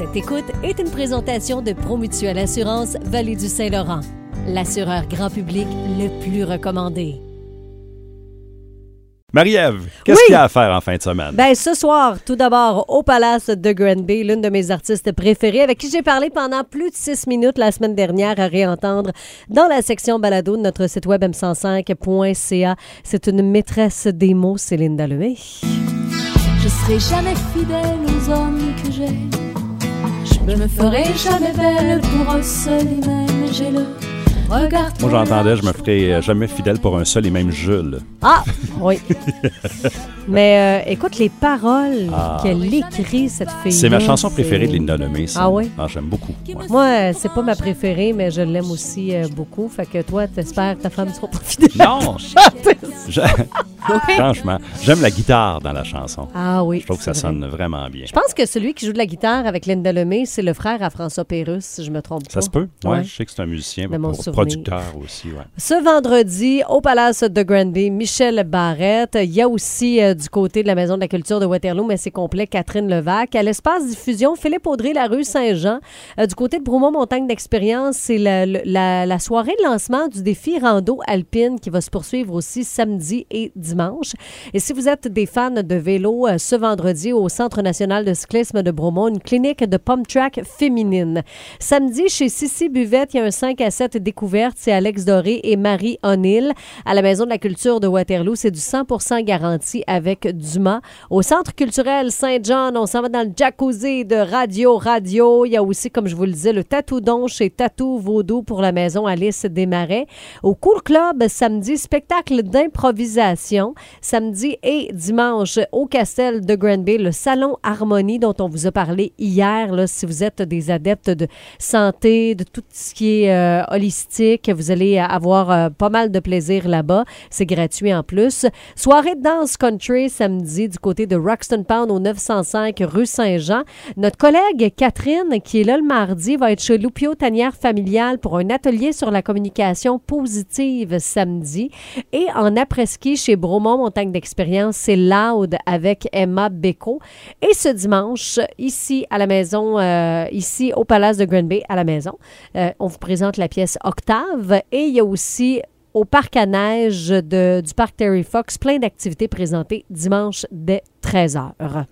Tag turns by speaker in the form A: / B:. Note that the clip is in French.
A: Cette écoute est une présentation de Promutuelle Assurance Vallée du Saint-Laurent, l'assureur grand public le plus recommandé.
B: Marie-Ève, qu'est-ce
A: Oui.
B: qu'il y a à faire en fin de semaine?
A: Ben, ce soir, tout d'abord, au Palace de Granby, l'une de mes artistes préférées, avec qui j'ai parlé pendant plus de six minutes la semaine dernière, à réentendre dans la section balado de notre site web m105.ca. C'est une maîtresse des mots, Céline Dallemay.
C: Je serai jamais fidèle aux hommes que j'ai. Je me ferai jamais belle pour un seul et le
B: Moi, j'entendais, je me ferai euh, jamais fidèle pour un seul et même Jules.
A: Ah, oui. Mais euh, écoute les paroles
B: Ah.
A: qu'elle écrit, cette fille.
B: C'est ma chanson préférée de Linda Lemay, ça.
A: Ah oui?
B: Ah, j'aime beaucoup. ouais.
A: Moi, c'est pas ma préférée, mais je l'aime aussi euh, beaucoup. Fait que toi, t'espères que ta femme sera pas fidèle.
B: Non! Je- Franchement, j'aime la guitare dans la chanson.
A: Ah oui.
B: Je trouve que ça
A: vrai.
B: sonne vraiment bien.
A: Je pense que celui qui joue de la guitare avec Linda Lemay, c'est le frère à François Pérusse, si je me trompe pas.
B: Ça se peut? Oui,
A: Ouais.
B: je sais que c'est un musicien,
A: De mon souvenir. Ce vendredi, au Palace de Granby, Michel Barrette. Il y a aussi euh, du côté de la Maison de la Culture de Waterloo, mais c'est complet, Catherine Levac. À l'espace diffusion, Philippe Audrey, la rue Saint-Jean. Euh, du côté de Bromont Montagne d'Expérience, c'est la, soirée de lancement du défi rando alpine qui va se poursuivre aussi samedi et dimanche. Et si vous êtes des fans de vélo, euh, ce vendredi au Centre national de cyclisme de Bromont, une clinique de pump track féminine. Samedi, chez Sissi Buvette, il y a un 5 à 7 C'est Alex Doré et Marie O'Neill. À la Maison de la Culture de Waterloo, c'est du 100 garanti avec Dumas. Au Centre culturel Saint-John, on s'en va dans le jacuzzi de Radio Radio. Il y a aussi, comme je vous le disais, le Tatou-Don chez Tatou Vaudou pour la Maison Alice Desmarais. Au Cool Club, samedi, spectacle d'improvisation. Samedi et dimanche, au Castel de Granby, le Salon Harmonie dont on vous a parlé hier. Si vous êtes des adeptes de santé, de tout ce qui est euh, holistique, vous allez avoir euh, pas mal de plaisir là-bas. C'est gratuit en plus. Soirée de danse country samedi du côté de Roxton Pound au 905 rue Saint-Jean. Notre collègue Catherine, qui est là le mardi, va être chez Loupio Tanière Familiale pour un atelier sur la communication positive samedi. Et en après-ski chez Bromont Montagne d'Expérience, c'est Loud avec Emma Beko. Et ce dimanche, ici à la maison, euh, ici au Palace de Granby, à la maison, euh, on vous présente la pièce Octave. Et il y a aussi au parc à neige du parc Terry Fox, plein d'activités présentées dimanche dès 13h.